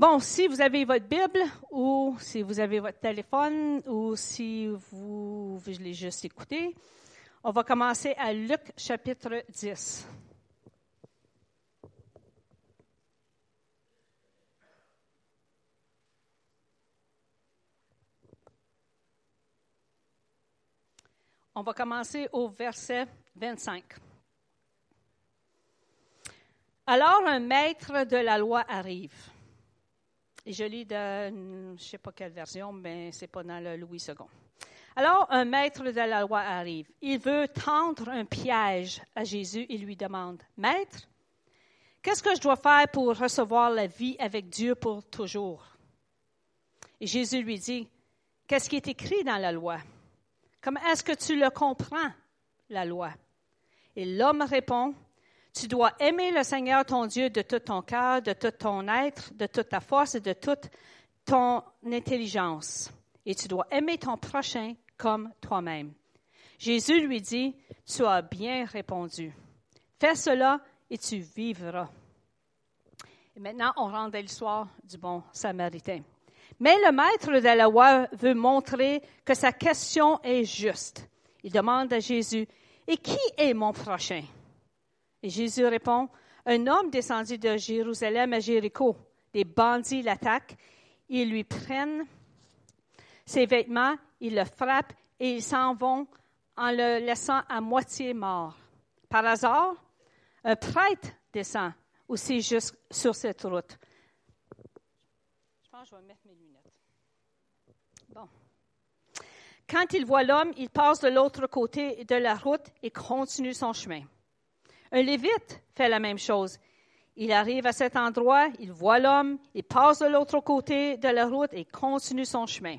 Bon, si vous avez votre Bible ou si vous avez votre téléphone ou si vous, l'ai juste écouté, on va commencer à Luc chapitre 10. On va commencer au verset 25. Alors un maître de la loi arrive. Et je lis de, je sais pas quelle version, mais c'est pas dans le Louis II. Alors un maître de la loi arrive. Il veut tendre un piège à Jésus et lui demande, Maître, qu'est-ce que je dois faire pour recevoir la vie avec Dieu pour toujours? Et Jésus lui dit, Qu'est-ce qui est écrit dans la loi? Comment est-ce que tu le comprends, la loi? Et l'homme répond, tu dois aimer le Seigneur ton Dieu de tout ton cœur, de tout ton être, de toute ta force et de toute ton intelligence. Et tu dois aimer ton prochain comme toi-même. Jésus lui dit, tu as bien répondu. Fais cela et tu vivras. Et maintenant, on rentre dans l'histoire du bon samaritain. Mais le maître de la loi veut montrer que sa question est juste. Il demande à Jésus, Et qui est mon prochain? Jésus répond, Un homme descendu de Jérusalem à Jéricho. Des bandits l'attaquent, ils lui prennent ses vêtements, ils le frappent et ils s'en vont en le laissant à moitié mort. Par hasard, un prêtre descend aussi juste sur cette route. Je pense que je vais mettre mes lunettes. Bon. Quand il voit l'homme, il passe de l'autre côté de la route et continue son chemin. Un lévite fait la même chose. Il arrive à cet endroit, il voit l'homme, il passe de l'autre côté de la route et continue son chemin.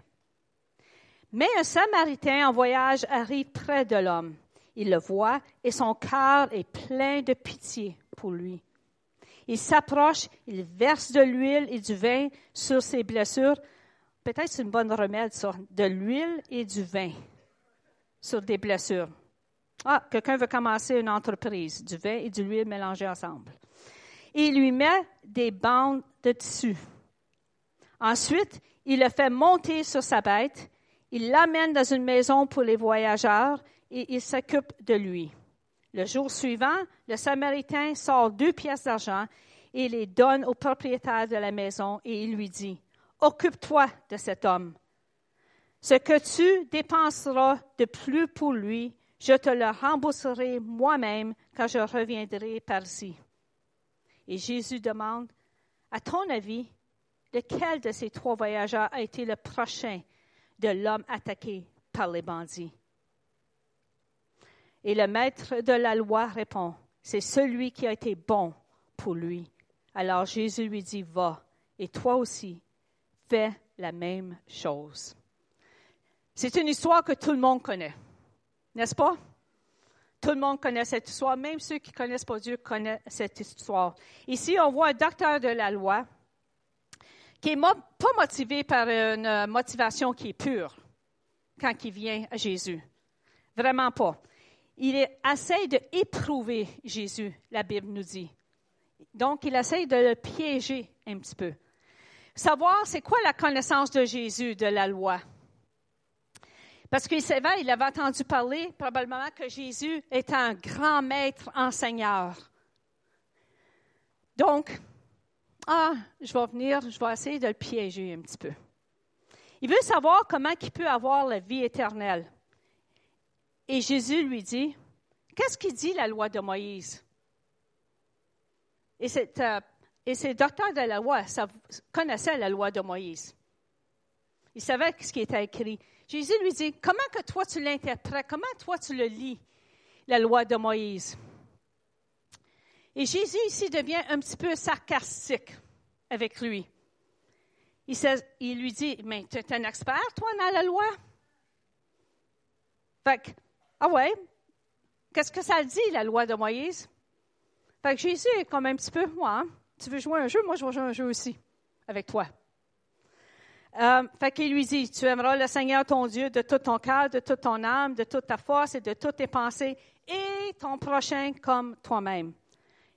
Mais un Samaritain en voyage arrive près de l'homme. Il le voit et son cœur est plein de pitié pour lui. Il s'approche, il verse de l'huile et du vin sur ses blessures. Peut-être c'est une bonne remède, ça, de l'huile et du vin sur des blessures. Ah, quelqu'un veut commencer une entreprise, du vin et de l'huile mélangés ensemble. il lui met des bandes de tissu. Ensuite, il le fait monter sur sa bête, il l'amène dans une maison pour les voyageurs et il s'occupe de lui. Le jour suivant, le Samaritain sort deux pièces d'argent et les donne au propriétaire de la maison et il lui dit, Occupe-toi de cet homme. Ce que tu dépenseras de plus pour lui, je te le rembourserai moi-même quand je reviendrai par-ci. Et Jésus demande, à ton avis, lequel de ces trois voyageurs a été le prochain de l'homme attaqué par les bandits? Et le maître de la loi répond, c'est celui qui a été bon pour lui. Alors Jésus lui dit, va, et toi aussi, fais la même chose. C'est une histoire que tout le monde connaît. N'est-ce pas? Tout le monde connaît cette histoire, même ceux qui ne connaissent pas Dieu connaissent cette histoire. Ici, on voit un docteur de la loi qui n'est pas motivé par une motivation qui est pure quand il vient à Jésus. Vraiment pas. Il essaie d'éprouver Jésus, la Bible nous dit. Donc, il essaie de le piéger un petit peu. Savoir, c'est quoi la connaissance de Jésus, de la loi? Parce qu'il savait, il avait entendu parler probablement que Jésus est un grand maître enseigneur. Donc, ah, je vais venir, je vais essayer de le piéger un petit peu. Il veut savoir comment il peut avoir la vie éternelle. Et Jésus lui dit, qu'est-ce qu'il dit la loi de Moïse? Et c'est, euh, et ces docteurs de la loi connaissaient la loi de Moïse. Ils savaient ce qui était écrit. Jésus lui dit, comment que toi tu l'interprètes, comment toi tu le lis, la loi de Moïse? Et Jésus ici devient un petit peu sarcastique avec lui. Il, lui dit, mais tu es un expert, toi, dans la loi? Fait que, ah ouais, qu'est-ce que ça dit, la loi de Moïse? Fait que Jésus est comme un petit peu, moi, hein, tu veux jouer un jeu, moi je vais jouer un jeu aussi, avec toi. Euh, fait qu'il lui dit, tu aimeras le Seigneur ton Dieu de tout ton cœur, de toute ton âme, de toute ta force et de toutes tes pensées, et ton prochain comme toi-même.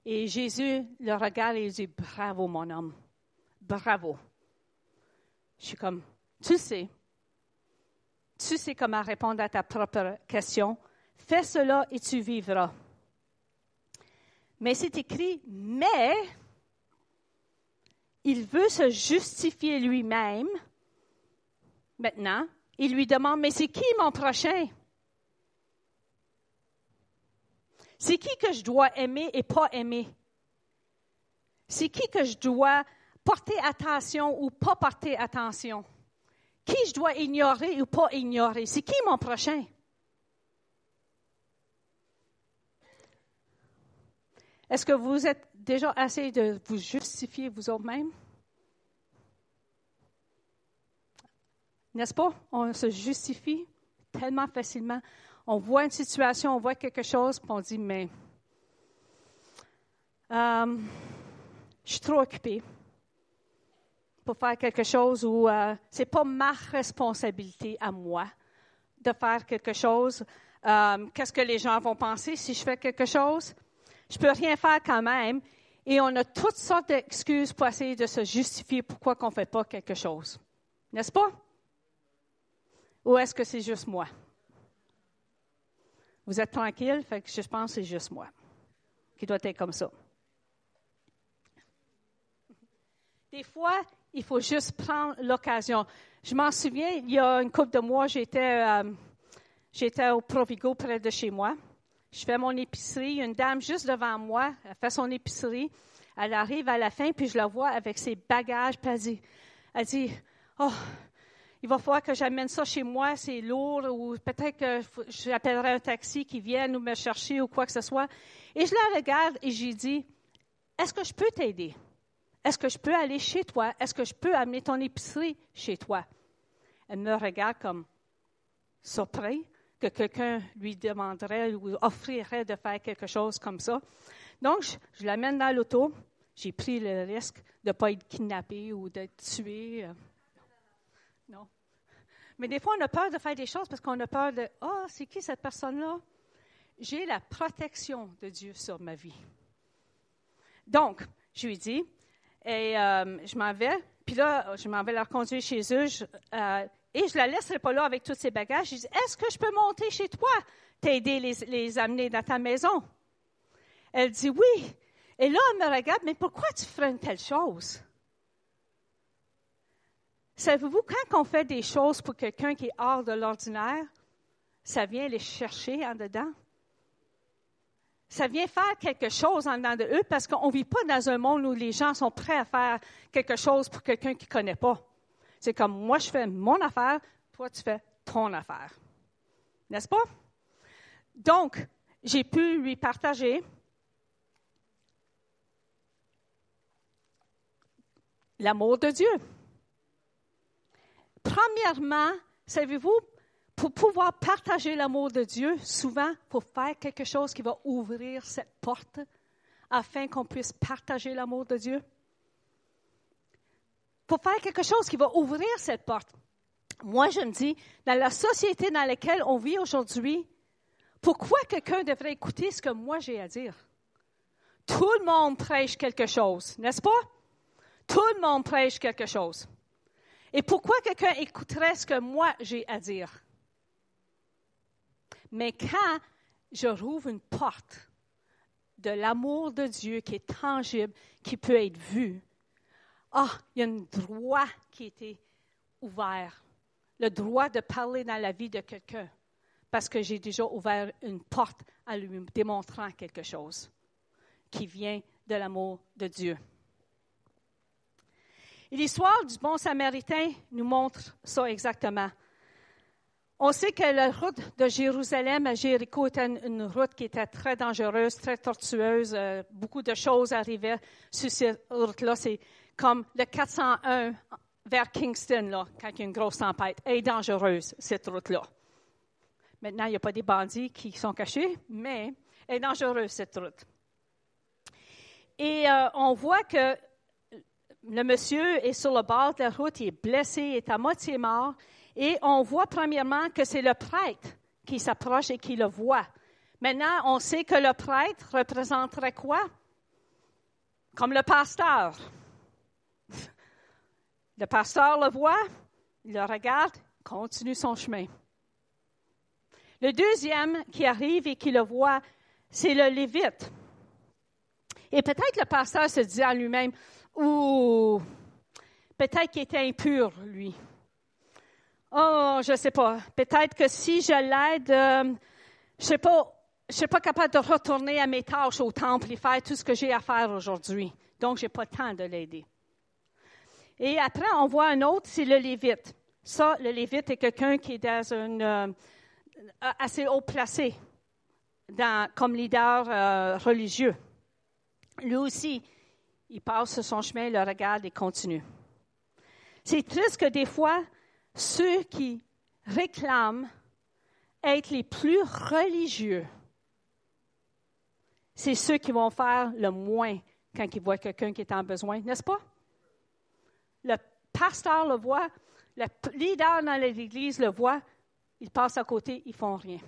Et Jésus le regarde et il dit, bravo mon homme, bravo. Je suis comme, tu sais, tu sais comment répondre à ta propre question. Fais cela et tu vivras. Mais c'est écrit, mais il veut se justifier lui-même. Maintenant, il lui demande, mais c'est qui mon prochain? C'est qui que je dois aimer et pas aimer? C'est qui que je dois porter attention ou pas porter attention? Qui je dois ignorer ou pas ignorer? C'est qui mon prochain? Est-ce que vous êtes déjà assez de vous justifier vous-même? N'est-ce pas? On se justifie tellement facilement. On voit une situation, on voit quelque chose, puis on dit, mais euh, je suis trop occupée pour faire quelque chose où euh, ce n'est pas ma responsabilité à moi de faire quelque chose. Euh, qu'est-ce que les gens vont penser si je fais quelque chose? Je peux rien faire quand même. Et on a toutes sortes d'excuses pour essayer de se justifier pourquoi on ne fait pas quelque chose. N'est-ce pas? Ou est-ce que c'est juste moi? Vous êtes tranquille, fait que je pense que c'est juste moi qui doit être comme ça. Des fois, il faut juste prendre l'occasion. Je m'en souviens, il y a une couple de mois, j'étais, euh, j'étais au Provigo près de chez moi. Je fais mon épicerie. Une dame juste devant moi, elle fait son épicerie. Elle arrive à la fin, puis je la vois avec ses bagages, puis elle dit, elle dit Oh, il va falloir que j'amène ça chez moi, c'est lourd, ou peut-être que j'appellerai un taxi qui vienne ou me chercher ou quoi que ce soit. Et je la regarde et j'ai dit Est-ce que je peux t'aider? Est-ce que je peux aller chez toi? Est-ce que je peux amener ton épicerie chez toi? Elle me regarde comme surpris que quelqu'un lui demanderait ou offrirait de faire quelque chose comme ça. Donc, je, l'amène dans l'auto. J'ai pris le risque de ne pas être kidnappé ou d'être tué. Euh. Non. Mais des fois, on a peur de faire des choses parce qu'on a peur de Ah, oh, c'est qui cette personne-là? J'ai la protection de Dieu sur ma vie. Donc, je lui dis, et euh, je m'en vais. Puis là, je m'en vais la reconduire chez eux. Euh, et je la laisserai pas là avec tous ses bagages. Je dis, est-ce que je peux monter chez toi, t'aider les, les amener dans ta maison? Elle dit oui. Et là, elle me regarde, mais pourquoi tu ferais une telle chose? Savez-vous, quand on fait des choses pour quelqu'un qui est hors de l'ordinaire, ça vient les chercher en dedans? ça vient faire quelque chose en dedans de eux parce qu'on ne vit pas dans un monde où les gens sont prêts à faire quelque chose pour quelqu'un qui ne connaît pas. C'est comme moi, je fais mon affaire, toi, tu fais ton affaire. N'est-ce pas? Donc, j'ai pu lui partager l'amour de Dieu. Premièrement, savez-vous, pour pouvoir partager l'amour de Dieu, souvent, il faut faire quelque chose qui va ouvrir cette porte afin qu'on puisse partager l'amour de Dieu. Faut faire quelque chose qui va ouvrir cette porte. Moi, je me dis, dans la société dans laquelle on vit aujourd'hui, pourquoi quelqu'un devrait écouter ce que moi j'ai à dire? Tout le monde prêche quelque chose, n'est-ce pas? Tout le monde prêche quelque chose. Et pourquoi quelqu'un écouterait ce que moi j'ai à dire? Mais quand je rouvre une porte de l'amour de Dieu qui est tangible, qui peut être vu, ah, il y a un droit qui a été ouvert, le droit de parler dans la vie de quelqu'un, parce que j'ai déjà ouvert une porte en lui démontrant quelque chose qui vient de l'amour de Dieu. Et l'histoire du bon samaritain nous montre ça exactement. On sait que la route de Jérusalem à Jéricho était une, route qui était très dangereuse, très tortueuse. Euh, beaucoup de choses arrivaient sur cette route-là. Comme le 401 vers Kingston, là, quand il y a une grosse tempête. Elle est dangereuse, cette route-là. Maintenant, il n'y a pas des bandits qui sont cachés, mais elle est dangereuse, cette route. Et euh, on voit que le monsieur est sur le bord de la route, il est blessé, il est à moitié mort. Et on voit premièrement que c'est le prêtre qui s'approche et qui le voit. Maintenant, on sait que le prêtre représenterait quoi? Comme le pasteur. Le pasteur le voit, il le regarde, continue son chemin. Le deuxième qui arrive et qui le voit, c'est le Lévite. Et peut-être le pasteur se dit à lui-même, ou peut-être qu'il était impur, lui. Oh, je ne sais pas. Peut-être que si je l'aide, euh, je sais je suis pas capable de retourner à mes tâches au temple et faire tout ce que j'ai à faire aujourd'hui. Donc, je n'ai pas le temps de l'aider. Et après, on voit un autre, c'est le Lévite. Ça, le Lévite est quelqu'un qui est dans une, euh, assez haut placé comme leader euh, religieux. Lui aussi, il passe son chemin, le regarde et continue. C'est triste que des fois, ceux qui réclament être les plus religieux, c'est ceux qui vont faire le moins quand ils voient quelqu'un qui est en besoin, n'est-ce pas? Le pasteur le voit, le leader dans l'église le voit, ils passent à côté, ils font rien.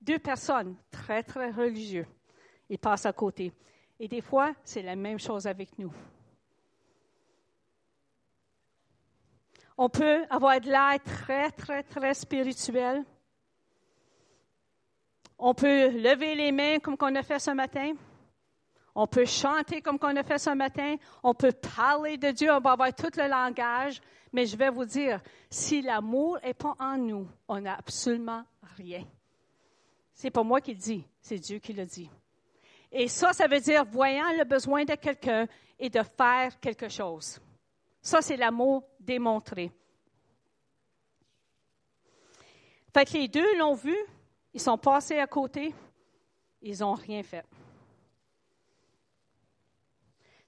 Deux personnes très, très religieux, ils passent à côté. Et des fois, c'est la même chose avec nous. On peut avoir de l'air très, très, très spirituel. On peut lever les mains comme qu'on a fait ce matin. On peut chanter comme qu'on a fait ce matin. On peut parler de Dieu. On va avoir tout le langage. Mais je vais vous dire, si l'amour n'est pas en nous, on n'a absolument rien. C'est pas moi qui le dis, c'est Dieu qui le dit. Et ça, ça veut dire voyant le besoin de quelqu'un et de faire quelque chose. Ça, c'est l'amour démontré. Fait les deux l'ont vu, ils sont passés à côté, ils n'ont rien fait.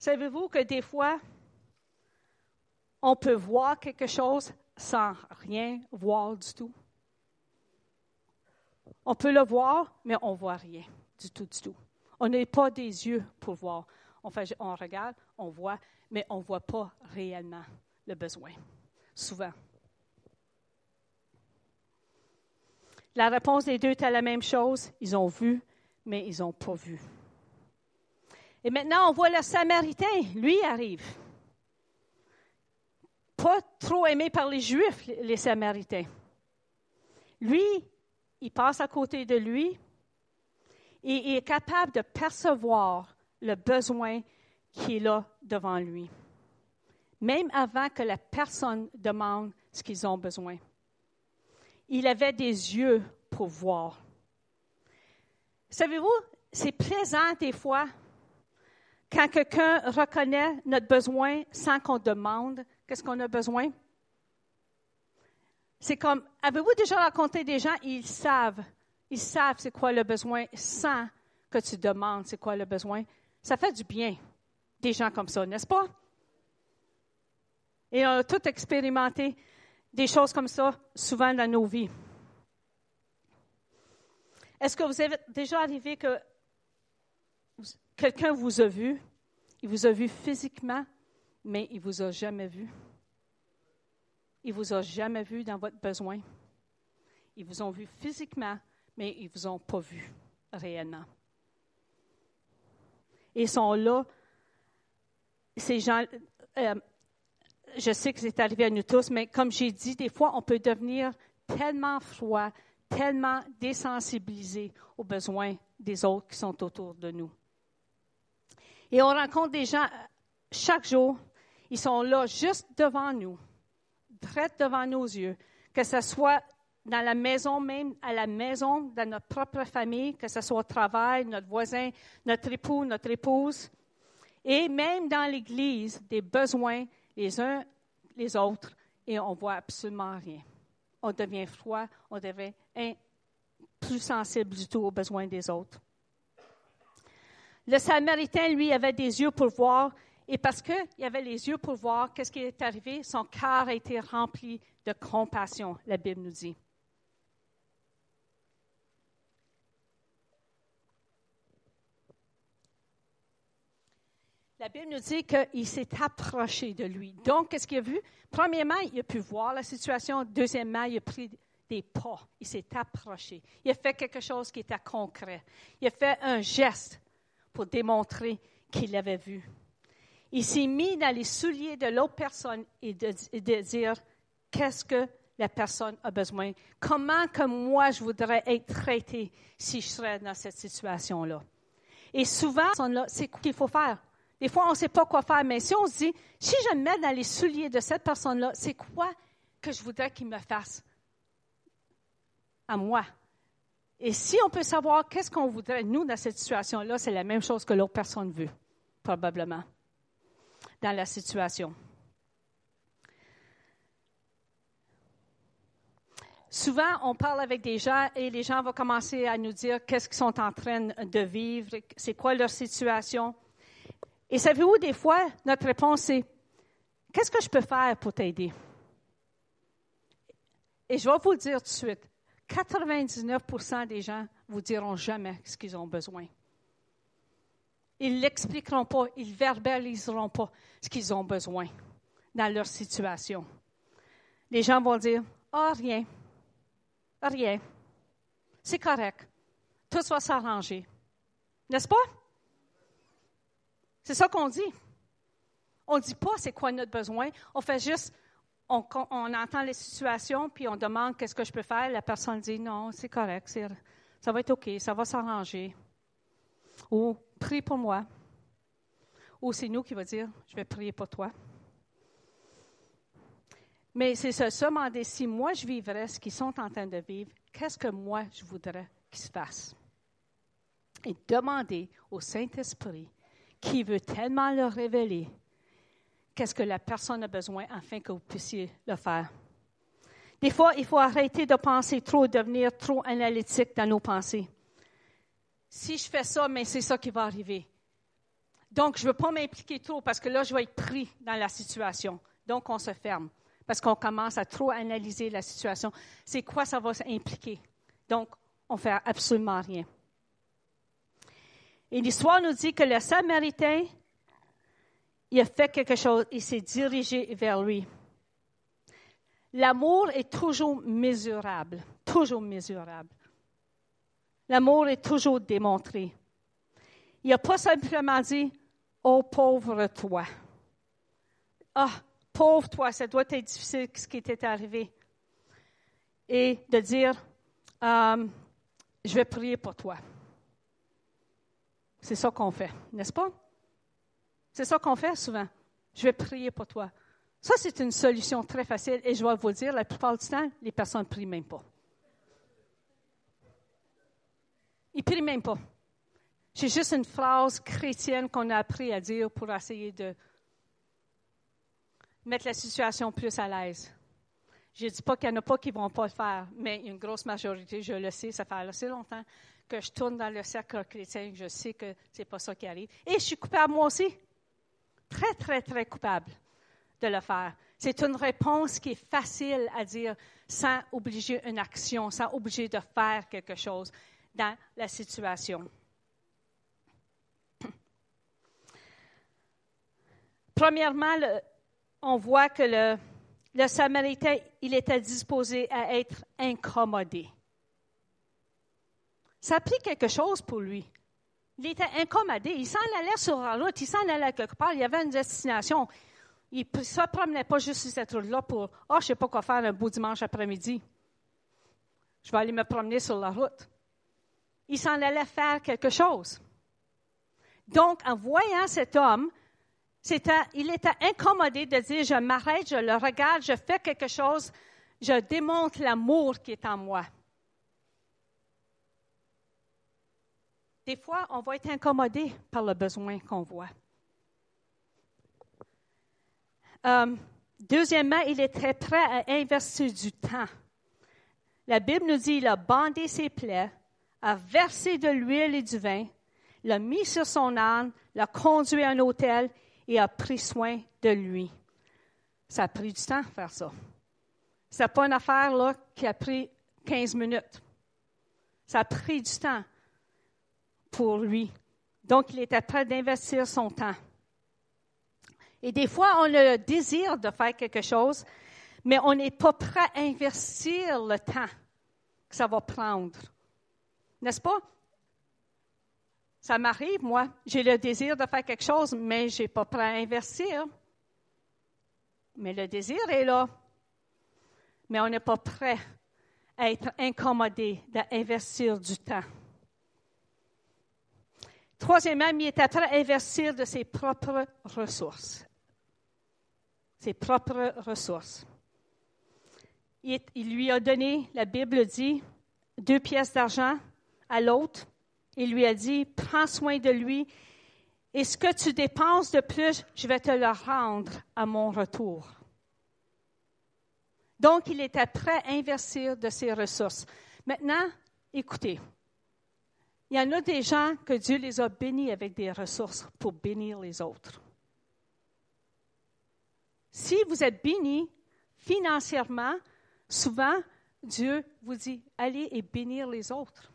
Savez-vous que des fois, on peut voir quelque chose sans rien voir du tout? On peut le voir, mais on ne voit rien du tout, du tout. On n'est pas des yeux pour voir. On, on regarde, on voit, mais on ne voit pas réellement le besoin, souvent. La réponse des deux était la même chose. Ils ont vu, mais ils n'ont pas vu. Et maintenant, on voit le Samaritain. Lui arrive. Pas trop aimé par les Juifs, les Samaritains. Lui, il passe à côté de lui et il est capable de percevoir le besoin qui est là devant lui, même avant que la personne demande ce qu'ils ont besoin. Il avait des yeux pour voir. Savez-vous, c'est plaisant des fois quand quelqu'un reconnaît notre besoin sans qu'on demande qu'est-ce qu'on a besoin? C'est comme, avez-vous déjà raconté des gens, ils savent, ils savent c'est quoi le besoin sans que tu demandes c'est quoi le besoin? Ça fait du bien, des gens comme ça, n'est-ce pas? Et on a tout expérimenté des choses comme ça souvent dans nos vies. Est-ce que vous avez déjà arrivé que quelqu'un vous a vu, il vous a vu physiquement, mais il ne vous a jamais vu? Il ne vous a jamais vu dans votre besoin. Ils vous ont vu physiquement, mais ils ne vous ont pas vu réellement. Ils sont là. Ces gens, euh, je sais que c'est arrivé à nous tous, mais comme j'ai dit, des fois, on peut devenir tellement froid, tellement désensibilisé aux besoins des autres qui sont autour de nous. Et on rencontre des gens chaque jour, ils sont là juste devant nous, très devant nos yeux, que ce soit dans la maison même, à la maison, dans notre propre famille, que ce soit au travail, notre voisin, notre époux, notre épouse, et même dans l'Église, des besoins les uns les autres et on voit absolument rien. On devient froid, on devient plus sensible du tout aux besoins des autres. Le Samaritain, lui, avait des yeux pour voir, et parce qu'il avait les yeux pour voir, qu'est-ce qui est arrivé? Son cœur a été rempli de compassion, la Bible nous dit. La Bible nous dit qu'il s'est approché de lui. Donc, qu'est-ce qu'il a vu? Premièrement, il a pu voir la situation. Deuxièmement, il a pris des pas. Il s'est approché. Il a fait quelque chose qui était concret. Il a fait un geste démontrer qu'il l'avait vu. Il s'est mis dans les souliers de l'autre personne et de, dire qu'est-ce que la personne a besoin? Comment que moi je voudrais être traité si je serais dans cette situation-là? Et souvent, c'est quoi qu'il faut faire? Des fois, on ne sait pas quoi faire, mais si on se dit, si je me mets dans les souliers de cette personne-là, c'est quoi que je voudrais qu'il me fasse à moi? Et si on peut savoir qu'est-ce qu'on voudrait, nous, dans cette situation-là, c'est la même chose que l'autre personne veut, probablement, dans la situation. Souvent, on parle avec des gens et les gens vont commencer à nous dire qu'est-ce qu'ils sont en train de vivre, c'est quoi leur situation. Et savez-vous, des fois, notre réponse est Qu'est-ce que je peux faire pour t'aider? Et je vais vous le dire tout de suite 99% des gens vous diront jamais ce qu'ils ont besoin. Ils ne l'expliqueront pas, ils ne verbaliseront pas ce qu'ils ont besoin dans leur situation. Les gens vont dire Ah, rien, rien, c'est correct, tout va s'arranger. N'est-ce pas? C'est ça qu'on dit. On ne dit pas c'est quoi notre besoin. On fait juste, on, entend les situations, puis on demande qu'est-ce que je peux faire. La personne dit non, c'est correct, ça va être OK, ça va s'arranger. Ou prie pour moi. Ou c'est nous qui va dire je vais prier pour toi. Mais c'est se demander si moi je vivrais ce qu'ils sont en train de vivre, qu'est-ce que moi je voudrais qu'ils se fasse? Et demander au Saint-Esprit qui veut tellement le révéler. Qu'est-ce que la personne a besoin afin que vous puissiez le faire? Des fois, il faut arrêter de penser trop, devenir trop analytique dans nos pensées. Si je fais ça, mais c'est ça qui va arriver. Donc, je ne veux pas m'impliquer trop parce que là, je vais être pris dans la situation. Donc, on se ferme parce qu'on commence à trop analyser la situation. C'est quoi ça va impliquer? Donc, on ne fait absolument rien. Et l'histoire nous dit que le Samaritain, il a fait quelque chose, il s'est dirigé vers lui. L'amour est toujours mesurable, toujours mesurable. L'amour est toujours démontré. Il n'a pas simplement dit, oh pauvre toi. Ah, pauvre toi, ça doit être difficile ce qui t'est arrivé. Et de dire, euh, je vais prier pour toi. C'est ça qu'on fait, n'est-ce pas? C'est ça qu'on fait souvent. Je vais prier pour toi. Ça, c'est une solution très facile et je vais vous dire, la plupart du temps, les personnes ne prient même pas. Ils ne prient même pas. C'est juste une phrase chrétienne qu'on a appris à dire pour essayer de mettre la situation plus à l'aise. Je ne dis pas qu'il n'y en a pas qui ne vont pas le faire, mais une grosse majorité, je le sais, ça fait assez longtemps que je tourne dans le cercle chrétien, je sais que ce n'est pas ça qui arrive. Et je suis coupable moi aussi. Très, très, très coupable de le faire. C'est une réponse qui est facile à dire sans obliger une action, sans obliger de faire quelque chose dans la situation. Premièrement, on voit que le, le Samaritain, il était disposé à être incommodé. Ça a pris quelque chose pour lui. Il était incommodé. Il s'en allait sur la route, il s'en allait quelque part. Il y avait une destination. Il ne se promenait pas juste sur cette route-là pour Ah, oh, je ne sais pas quoi faire un beau dimanche après-midi. Je vais aller me promener sur la route. Il s'en allait faire quelque chose. Donc, en voyant cet homme, il était incommodé de dire Je m'arrête, je le regarde, je fais quelque chose, je démontre l'amour qui est en moi. Des fois, on va être incommodé par le besoin qu'on voit. Euh, deuxièmement, il est très prêt à investir du temps. La Bible nous dit qu'il a bandé ses plaies, a versé de l'huile et du vin, l'a mis sur son âne, l'a conduit à un hôtel et a pris soin de lui. Ça a pris du temps faire ça. Ce n'est pas une affaire là, qui a pris 15 minutes. Ça a pris du temps pour lui. Donc, il était prêt d'investir son temps. Et des fois, on a le désir de faire quelque chose, mais on n'est pas prêt à investir le temps que ça va prendre. N'est-ce pas? Ça m'arrive, moi. J'ai le désir de faire quelque chose, mais je n'ai pas prêt à investir. Mais le désir est là. Mais on n'est pas prêt à être incommodé d'investir du temps. Troisièmement, il était prêt à investir de ses propres ressources. Ses propres ressources. Il, lui a donné, la Bible dit, deux pièces d'argent à l'autre. Il lui a dit, prends soin de lui et ce que tu dépenses de plus, je vais te le rendre à mon retour. Donc, il était prêt à investir de ses ressources. Maintenant, écoutez, il y en a des gens que Dieu les a bénis avec des ressources pour bénir les autres. Si vous êtes bénis financièrement, souvent, Dieu vous dit, allez et bénir les autres.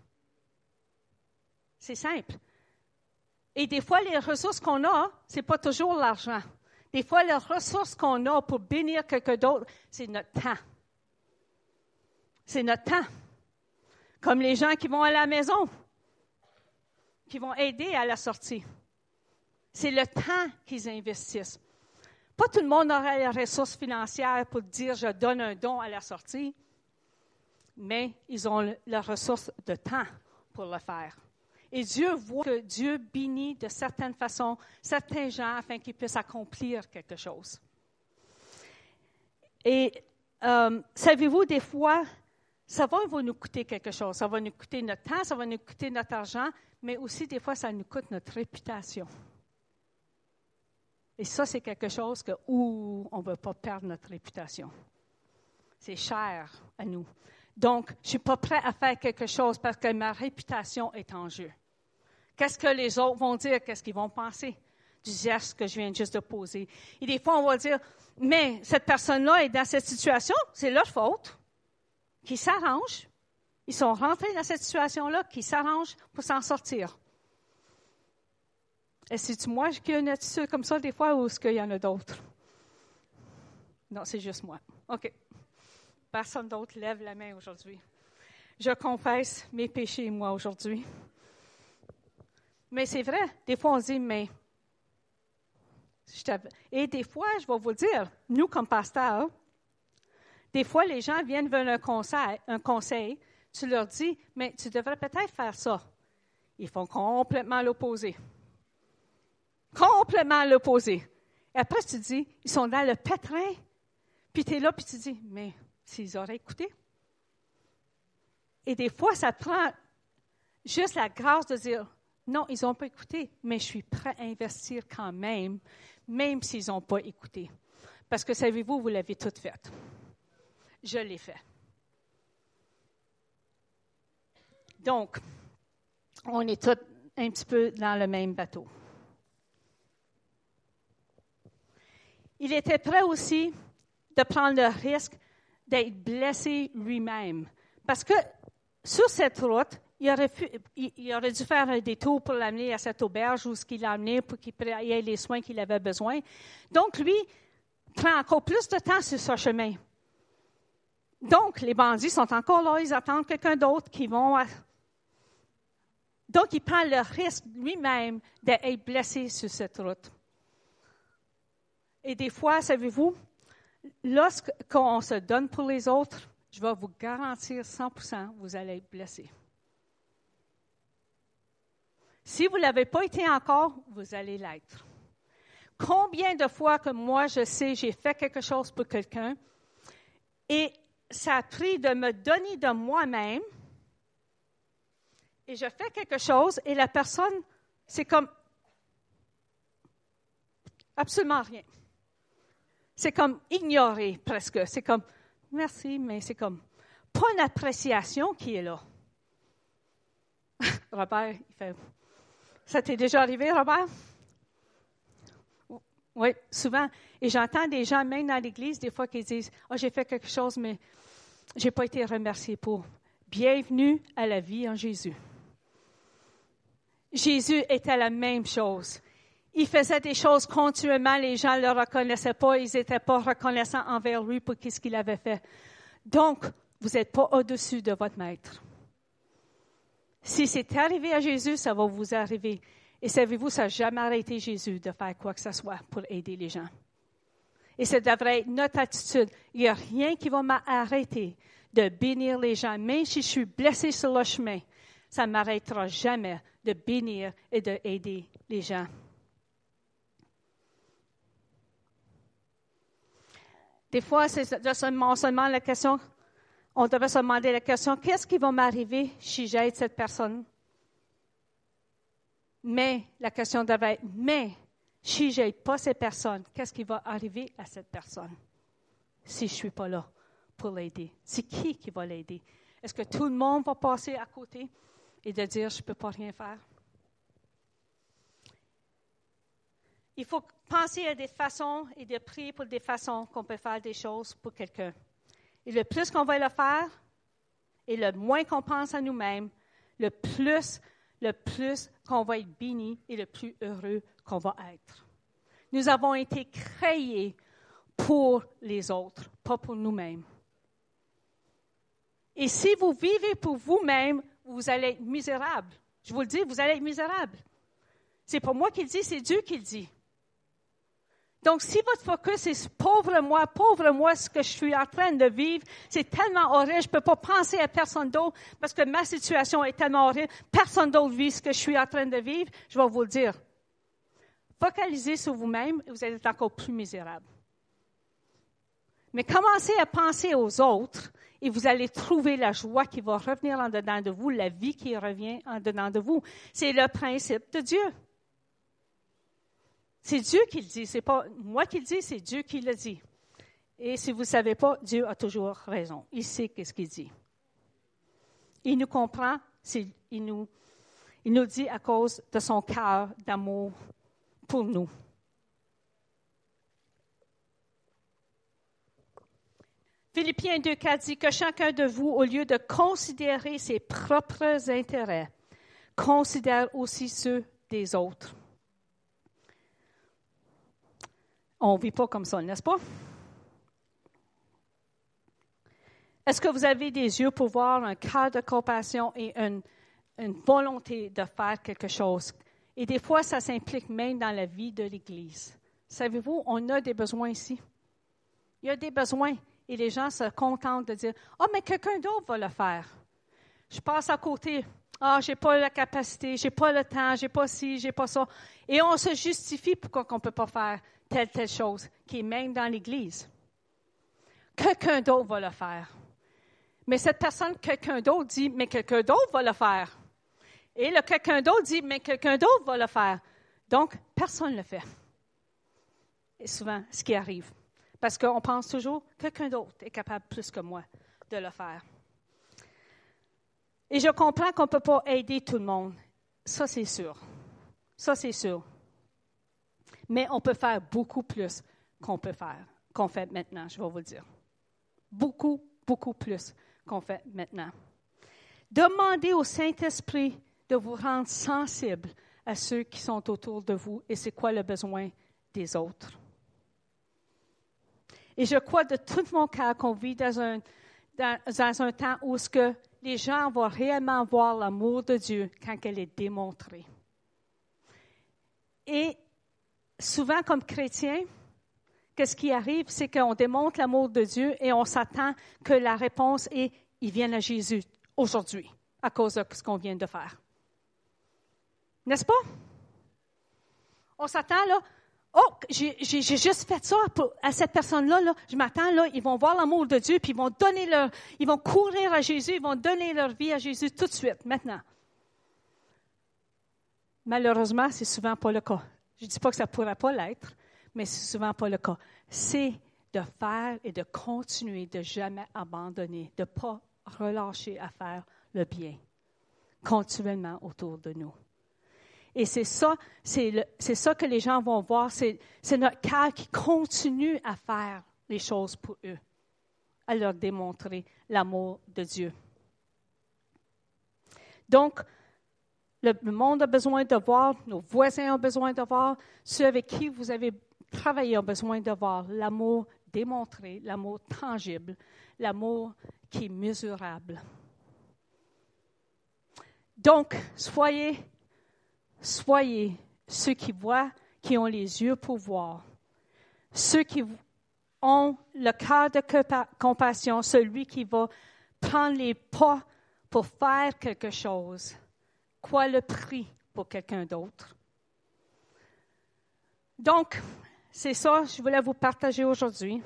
C'est simple. Et des fois, les ressources qu'on a, ce n'est pas toujours l'argent. Des fois, les ressources qu'on a pour bénir quelqu'un d'autre, c'est notre temps. C'est notre temps. Comme les gens qui vont à la maison qui vont aider à la sortie. C'est le temps qu'ils investissent. Pas tout le monde aura les ressources financières pour dire je donne un don à la sortie, mais ils ont la ressource de temps pour le faire. Et Dieu voit que Dieu bénit de certaines façons certains gens afin qu'ils puissent accomplir quelque chose. Et euh, savez-vous, des fois, ça va nous coûter quelque chose. Ça va nous coûter notre temps, ça va nous coûter notre argent, mais aussi des fois, ça nous coûte notre réputation. Et ça, c'est quelque chose que, où on ne veut pas perdre notre réputation. C'est cher à nous. Donc, je ne suis pas prêt à faire quelque chose parce que ma réputation est en jeu. Qu'est-ce que les autres vont dire? Qu'est-ce qu'ils vont penser? Du geste que je viens juste de poser? Et des fois, on va dire, mais cette personne-là est dans cette situation, c'est leur faute qui s'arrangent. Ils sont rentrés dans cette situation-là, qui s'arrangent pour s'en sortir. Est-ce que c'est moi qui ai une attitude comme ça des fois ou est-ce qu'il y en a d'autres? Non, c'est juste moi. OK. Personne d'autre lève la main aujourd'hui. Je confesse mes péchés, moi, aujourd'hui. Mais c'est vrai, des fois on dit, mais. Et des fois, je vais vous dire, nous, comme pasteurs, des fois, les gens viennent vers un conseil, tu leur dis, mais tu devrais peut-être faire ça. Ils font complètement l'opposé. Complètement l'opposé. Et après, tu dis, ils sont dans le pétrin. Puis tu es là, puis tu dis, mais s'ils auraient écouté. Et des fois, ça prend juste la grâce de dire, non, ils n'ont pas écouté, mais je suis prêt à investir quand même, même s'ils n'ont pas écouté. Parce que savez-vous, vous l'avez tout fait je l'ai fait. Donc, on est tous un petit peu dans le même bateau. Il était prêt aussi de prendre le risque d'être blessé lui-même. Parce que sur cette route, il aurait, dû faire un détour pour l'amener à cette auberge où ce qu'il l'a amené pour qu'il ait les soins qu'il avait besoin. Donc, lui prend encore plus de temps sur ce chemin. Donc, les bandits sont encore là, ils attendent quelqu'un d'autre qui vont. Donc, il prend le risque lui-même d'être blessé sur cette route. Et des fois, savez-vous, lorsqu'on se donne pour les autres, je vais vous garantir 100 vous allez être blessé. Si vous ne l'avez pas été encore, vous allez l'être. Combien de fois que moi, je sais, j'ai fait quelque chose pour quelqu'un et ça a pris de me donner de moi-même et je fais quelque chose et la personne, c'est comme absolument rien. C'est comme ignorer presque. C'est comme merci, mais c'est comme pas une appréciation qui est là. Robert, Ça t'est déjà arrivé, Robert? Oui, souvent. Et j'entends des gens, même dans l'Église, des fois, qui disent oh, j'ai fait quelque chose, mais je n'ai pas été remercié pour. Bienvenue à la vie en Jésus. Jésus était la même chose. Il faisait des choses continuellement, les gens ne le reconnaissaient pas, ils n'étaient pas reconnaissants envers lui pour ce qu'il avait fait. Donc, vous n'êtes pas au-dessus de votre maître. Si c'est arrivé à Jésus, ça va vous arriver. Et savez-vous, ça n'a jamais arrêté Jésus de faire quoi que ce soit pour aider les gens. Et ça devrait être notre attitude. Il n'y a rien qui va m'arrêter de bénir les gens. Même si je suis blessé sur le chemin, ça ne m'arrêtera jamais de bénir et d'aider les gens. Des fois, c'est seulement, la question, on devrait se demander la question, qu'est-ce qui va m'arriver si j'aide cette personne? Mais la question devrait être, mais si je n'aide pas cette personne, qu'est-ce qui va arriver à cette personne si je ne suis pas là pour l'aider? C'est qui qui va l'aider? Est-ce que tout le monde va passer à côté et de dire, je ne peux pas rien faire? Il faut penser à des façons et de prier pour des façons qu'on peut faire des choses pour quelqu'un. Et le plus qu'on va le faire, et le moins qu'on pense à nous-mêmes, le plus, le plus qu'on va être béni et le plus heureux qu'on va être. Nous avons été créés pour les autres, pas pour nous-mêmes. Et si vous vivez pour vous-même, vous allez être misérable. Je vous le dis, vous allez être misérable. C'est pas moi qui le dis, c'est Dieu qui le dit. Donc, si votre focus est pauvre moi, pauvre moi, ce que je suis en train de vivre, c'est tellement horrible, je peux pas penser à personne d'autre parce que ma situation est tellement horrible, personne d'autre vit ce que je suis en train de vivre, je vais vous le dire. Focalisez sur vous-même et vous être encore plus misérable. Mais commencez à penser aux autres et vous allez trouver la joie qui va revenir en dedans de vous, la vie qui revient en dedans de vous. C'est le principe de Dieu. C'est Dieu qui le dit, c'est pas moi qui le dis, c'est Dieu qui le dit. Et si vous ne savez pas, Dieu a toujours raison. Il sait ce qu'il dit. Il nous comprend, il nous, il nous dit à cause de son cœur d'amour pour nous. Philippiens 2,4 dit que chacun de vous, au lieu de considérer ses propres intérêts, considère aussi ceux des autres. On ne vit pas comme ça, n'est-ce pas? Est-ce que vous avez des yeux pour voir un cœur de compassion et une, volonté de faire quelque chose? Et des fois, ça s'implique même dans la vie de l'Église. Savez-vous, on a des besoins ici. Il y a des besoins et les gens se contentent de dire Ah, oh, mais quelqu'un d'autre va le faire. Je passe à côté. Ah, je n'ai pas la capacité, je n'ai pas le temps, je n'ai pas ci, je n'ai pas ça. Et on se justifie pourquoi on ne peut pas faire telle, telle chose, qui est même dans l'Église. Quelqu'un d'autre va le faire. Mais cette personne, quelqu'un d'autre dit, mais quelqu'un d'autre va le faire. Et le quelqu'un d'autre dit, mais quelqu'un d'autre va le faire. Donc, personne ne le fait. Et souvent, ce qui arrive. Parce qu'on pense toujours, quelqu'un d'autre est capable plus que moi de le faire. Et je comprends qu'on ne peut pas aider tout le monde. Ça, c'est sûr. Ça, c'est sûr. Mais on peut faire beaucoup plus qu'on peut faire, qu'on fait maintenant, je vais vous le dire. Beaucoup, beaucoup plus qu'on fait maintenant. Demandez au Saint-Esprit de vous rendre sensible à ceux qui sont autour de vous et c'est quoi le besoin des autres. Et je crois de tout mon cœur qu'on vit dans un, dans, un temps où ce que les gens vont réellement voir l'amour de Dieu quand elle est démontrée. Et souvent, comme chrétien, qu'est-ce qui arrive? C'est qu'on démontre l'amour de Dieu et on s'attend que la réponse est il vient à Jésus aujourd'hui à cause de ce qu'on vient de faire. N'est-ce pas? On s'attend là. Oh, j'ai juste fait ça à cette personne-là. Là. Je m'attends là, ils vont voir l'amour de Dieu, puis ils vont donner leur, ils vont courir à Jésus, ils vont donner leur vie à Jésus tout de suite, maintenant. Malheureusement, c'est souvent pas le cas. Je ne dis pas que ça ne pourrait pas l'être, mais c'est souvent pas le cas. C'est de faire et de continuer, de jamais abandonner, de ne pas relâcher à faire le bien continuellement autour de nous. Et c'est ça, c'est ça que les gens vont voir, c'est notre cœur qui continue à faire les choses pour eux, à leur démontrer l'amour de Dieu. Donc, le monde a besoin de voir, nos voisins ont besoin de voir, ceux avec qui vous avez travaillé ont besoin de voir l'amour démontré, l'amour tangible, l'amour qui est mesurable. Donc, soyez, soyez ceux qui voient, qui ont les yeux pour voir, ceux qui ont le cœur de compassion, celui qui va prendre les pas pour faire quelque chose. Quoi le prix pour quelqu'un d'autre? Donc, c'est ça que je voulais vous partager aujourd'hui.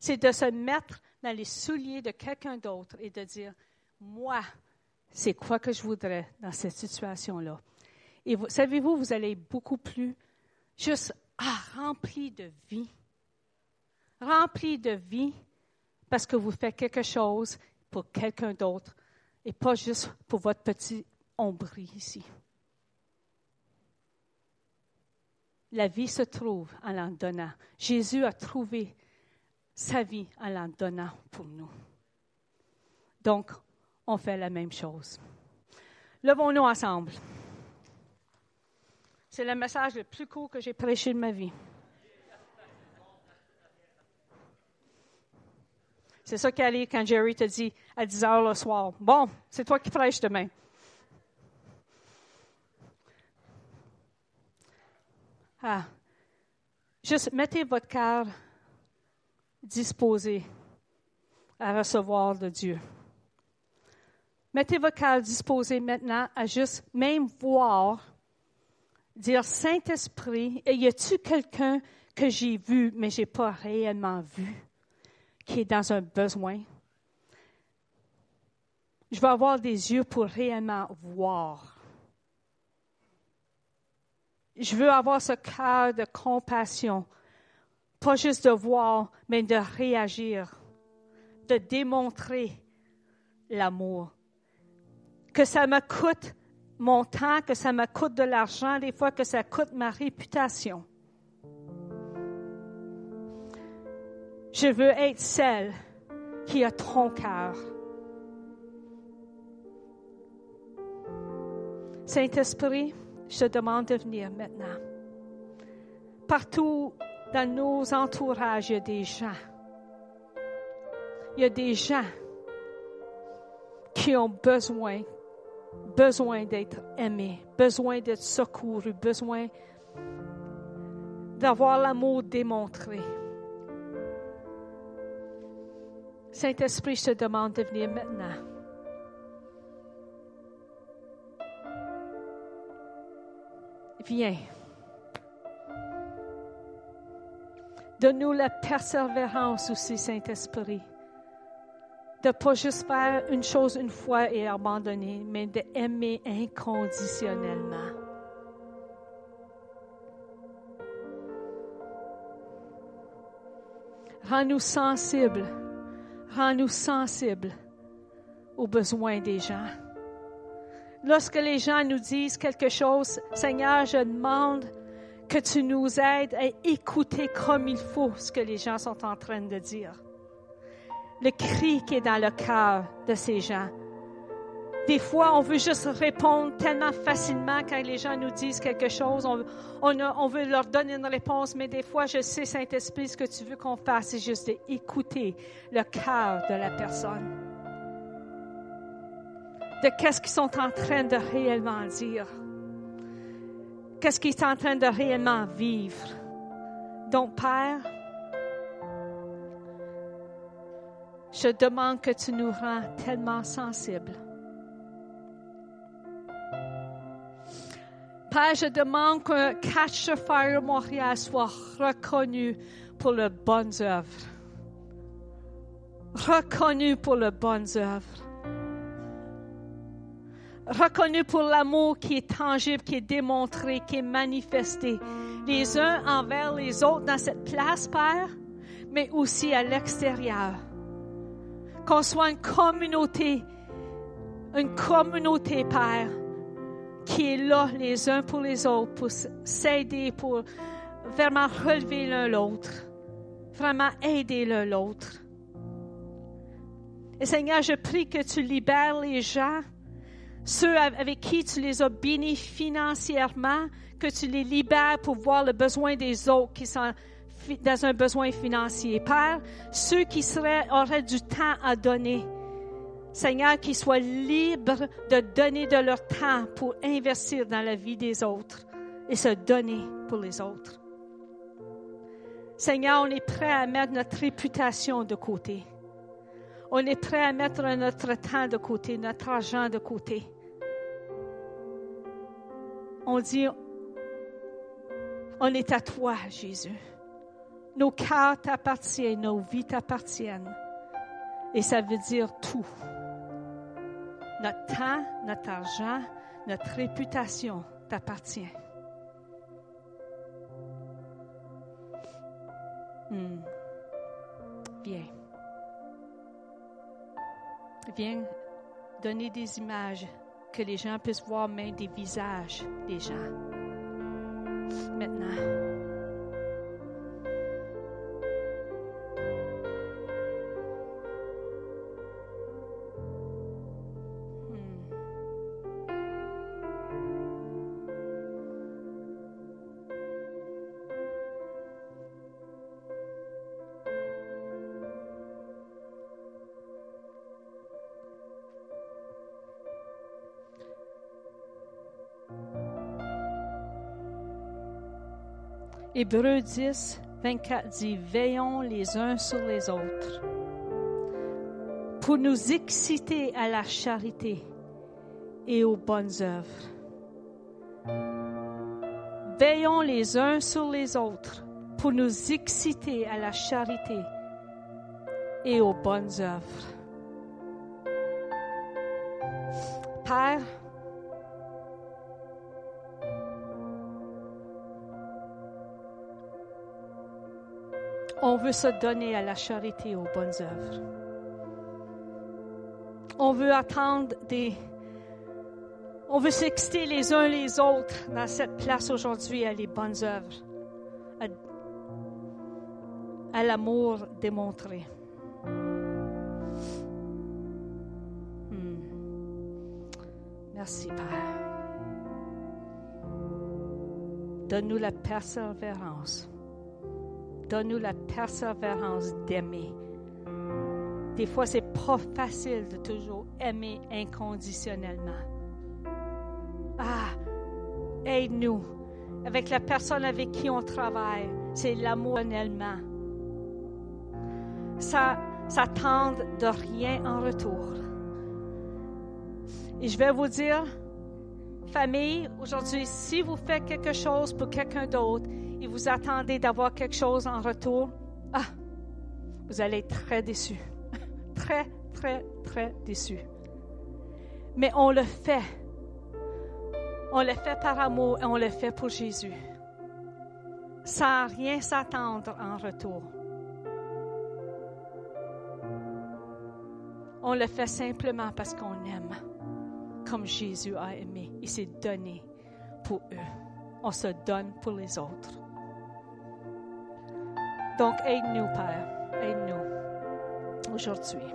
C'est de se mettre dans les souliers de quelqu'un d'autre et de dire, moi, c'est quoi que je voudrais dans cette situation-là. Et savez-vous, vous allez beaucoup plus juste ah, rempli de vie. Rempli de vie parce que vous faites quelque chose pour quelqu'un d'autre et pas juste pour votre petit ombre ici. La vie se trouve en l'en donnant. Jésus a trouvé sa vie en l'en donnant pour nous. Donc, on fait la même chose. Levons-nous ensemble. C'est le message le plus court que j'ai prêché de ma vie. C'est ça qui allait quand Jerry te dit à 10 heures le soir. Bon, c'est toi qui prêches demain. Ah, juste mettez votre cœur disposé à recevoir de Dieu. Mettez votre cœur disposé maintenant à juste même voir, dire Saint-Esprit, y a-t-il quelqu'un que j'ai vu, mais je n'ai pas réellement vu, qui est dans un besoin? Je vais avoir des yeux pour réellement voir. Je veux avoir ce cœur de compassion, pas juste de voir, mais de réagir, de démontrer l'amour. Que ça me coûte mon temps, que ça me coûte de l'argent, des fois que ça coûte ma réputation. Je veux être celle qui a ton cœur. Saint-Esprit, je te demande de venir maintenant. Partout dans nos entourages, il y a des gens. Il y a des gens qui ont besoin, besoin d'être aimés, besoin d'être secourus, besoin d'avoir l'amour démontré. Saint-Esprit, je te demande de venir maintenant. Viens. Donne-nous la persévérance aussi, Saint-Esprit, de pas juste faire une chose une fois et abandonner, mais d'aimer inconditionnellement. Rends-nous sensibles, rends-nous sensibles aux besoins des gens. Lorsque les gens nous disent quelque chose, Seigneur, je demande que tu nous aides à écouter comme il faut ce que les gens sont en train de dire. Le cri qui est dans le cœur de ces gens. Des fois, on veut juste répondre tellement facilement quand les gens nous disent quelque chose. On, veut leur donner une réponse, mais des fois, je sais, Saint-Esprit, ce que tu veux qu'on fasse, c'est juste d'écouter le cœur de la personne de qu'est-ce qu'ils sont en train de réellement dire. Qu'est-ce qu'ils sont en train de réellement vivre. Donc, Père, je demande que tu nous rends tellement sensibles. Père, je demande que Catch the Fire Montréal soit reconnu pour les bonnes œuvres. Reconnu pour les bonnes œuvres reconnu pour l'amour qui est tangible, qui est démontré, qui est manifesté, les uns envers les autres dans cette place, Père, mais aussi à l'extérieur. Qu'on soit une communauté, une communauté, Père, qui est là les uns pour les autres, pour s'aider, pour vraiment relever l'un l'autre, vraiment aider l'un l'autre. Et Seigneur, je prie que tu libères les gens ceux avec qui tu les as bénis financièrement, que tu les libères pour voir le besoin des autres qui sont dans un besoin financier. Père, ceux qui auraient du temps à donner, Seigneur, qu'ils soient libres de donner de leur temps pour investir dans la vie des autres et se donner pour les autres. Seigneur, on est prêt à mettre notre réputation de côté. On est prêt à mettre notre temps de côté, notre argent de côté. On dit, on est à toi, Jésus. Nos cœurs t'appartiennent, nos vies t'appartiennent. Et ça veut dire tout notre temps, notre argent, notre réputation t'appartient. Hmm. Viens. Viens donner des images que les gens puissent voir même des visages des gens. Maintenant. Hébreu 10, 24 dit, veillons les uns sur les autres pour nous exciter à la charité et aux bonnes œuvres. Veillons les uns sur les autres pour nous exciter à la charité et aux bonnes œuvres. Veut se donner à la charité aux bonnes œuvres. On veut attendre des... On veut s'exciter les uns les autres dans cette place aujourd'hui à les bonnes œuvres, à, l'amour démontré. Hmm. Merci Père. Donne-nous la persévérance Donne-nous la persévérance d'aimer. Des fois, c'est pas facile de toujours aimer inconditionnellement. Ah, aide-nous. Avec la personne avec qui on travaille, c'est l'amour réellement. Ça, tente de rien en retour. Et je vais vous dire, famille, aujourd'hui, si vous faites quelque chose pour quelqu'un d'autre, et vous attendez d'avoir quelque chose en retour, ah, vous allez être très déçu. très, très, très déçu. Mais on le fait. On le fait par amour et on le fait pour Jésus. Sans rien s'attendre en retour. On le fait simplement parce qu'on aime, comme Jésus a aimé. Il s'est donné pour eux. On se donne pour les autres. Donc, aide-nous, Père. Aide-nous aujourd'hui.